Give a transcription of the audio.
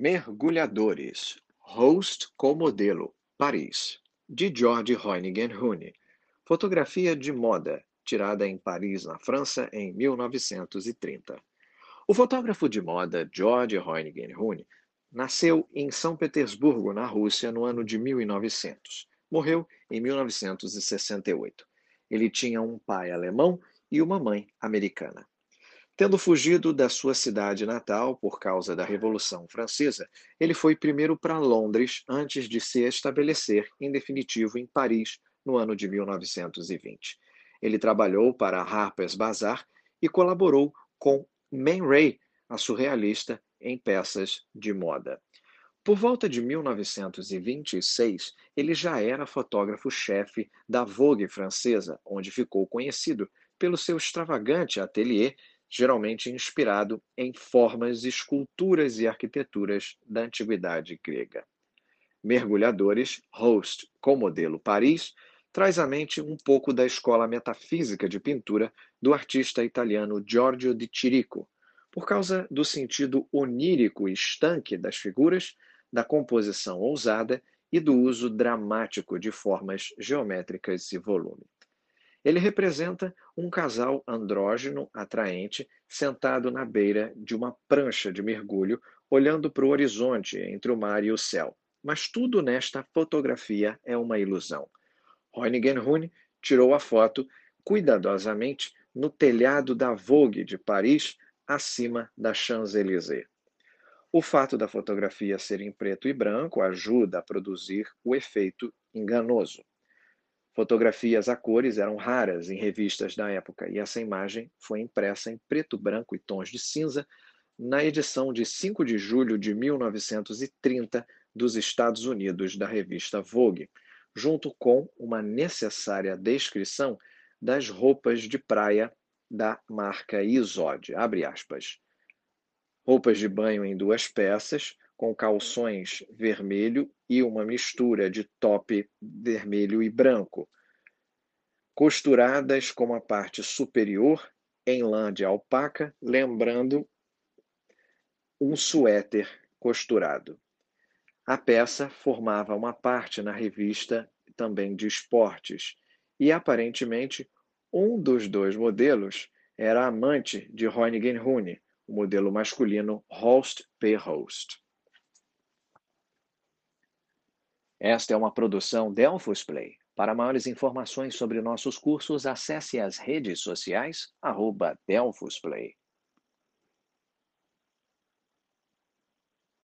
Mergulhadores, Host com modelo, Paris, de George Hoyningen Hune. Fotografia de moda, tirada em Paris, na França, em 1930. O fotógrafo de moda George Hoyningen Hune nasceu em São Petersburgo, na Rússia, no ano de 1900. Morreu em 1968. Ele tinha um pai alemão e uma mãe americana. Tendo fugido da sua cidade natal por causa da Revolução Francesa, ele foi primeiro para Londres antes de se estabelecer em definitivo em Paris no ano de 1920. Ele trabalhou para Harper's Bazaar e colaborou com Man Ray, a surrealista, em peças de moda. Por volta de 1926, ele já era fotógrafo-chefe da Vogue francesa, onde ficou conhecido pelo seu extravagante ateliê geralmente inspirado em formas, esculturas e arquiteturas da antiguidade grega. Mergulhadores, Host, com modelo Paris, traz à mente um pouco da escola metafísica de pintura do artista italiano Giorgio di Chirico, por causa do sentido onírico e estanque das figuras, da composição ousada e do uso dramático de formas geométricas e volume. Ele representa um casal andrógeno atraente sentado na beira de uma prancha de mergulho, olhando para o horizonte entre o mar e o céu. Mas tudo nesta fotografia é uma ilusão. Hoyningen Hune tirou a foto cuidadosamente no telhado da Vogue de Paris, acima da Champs-Élysées. O fato da fotografia ser em preto e branco ajuda a produzir o efeito enganoso. Fotografias a cores eram raras em revistas da época e essa imagem foi impressa em preto, branco e tons de cinza na edição de 5 de julho de 1930 dos Estados Unidos da revista Vogue, junto com uma necessária descrição das roupas de praia da marca Isod, abre aspas. Roupas de banho em duas peças, com calções vermelho e uma mistura de top vermelho e branco, costuradas com a parte superior em lã de alpaca, lembrando um suéter costurado. A peça formava uma parte na revista também de esportes, e aparentemente um dos dois modelos era amante de Hoyningen Hune, o modelo masculino Holst P. Holst. Esta é uma produção Delphos Play. Para maiores informações sobre nossos cursos, acesse as redes sociais arroba Delphos Play.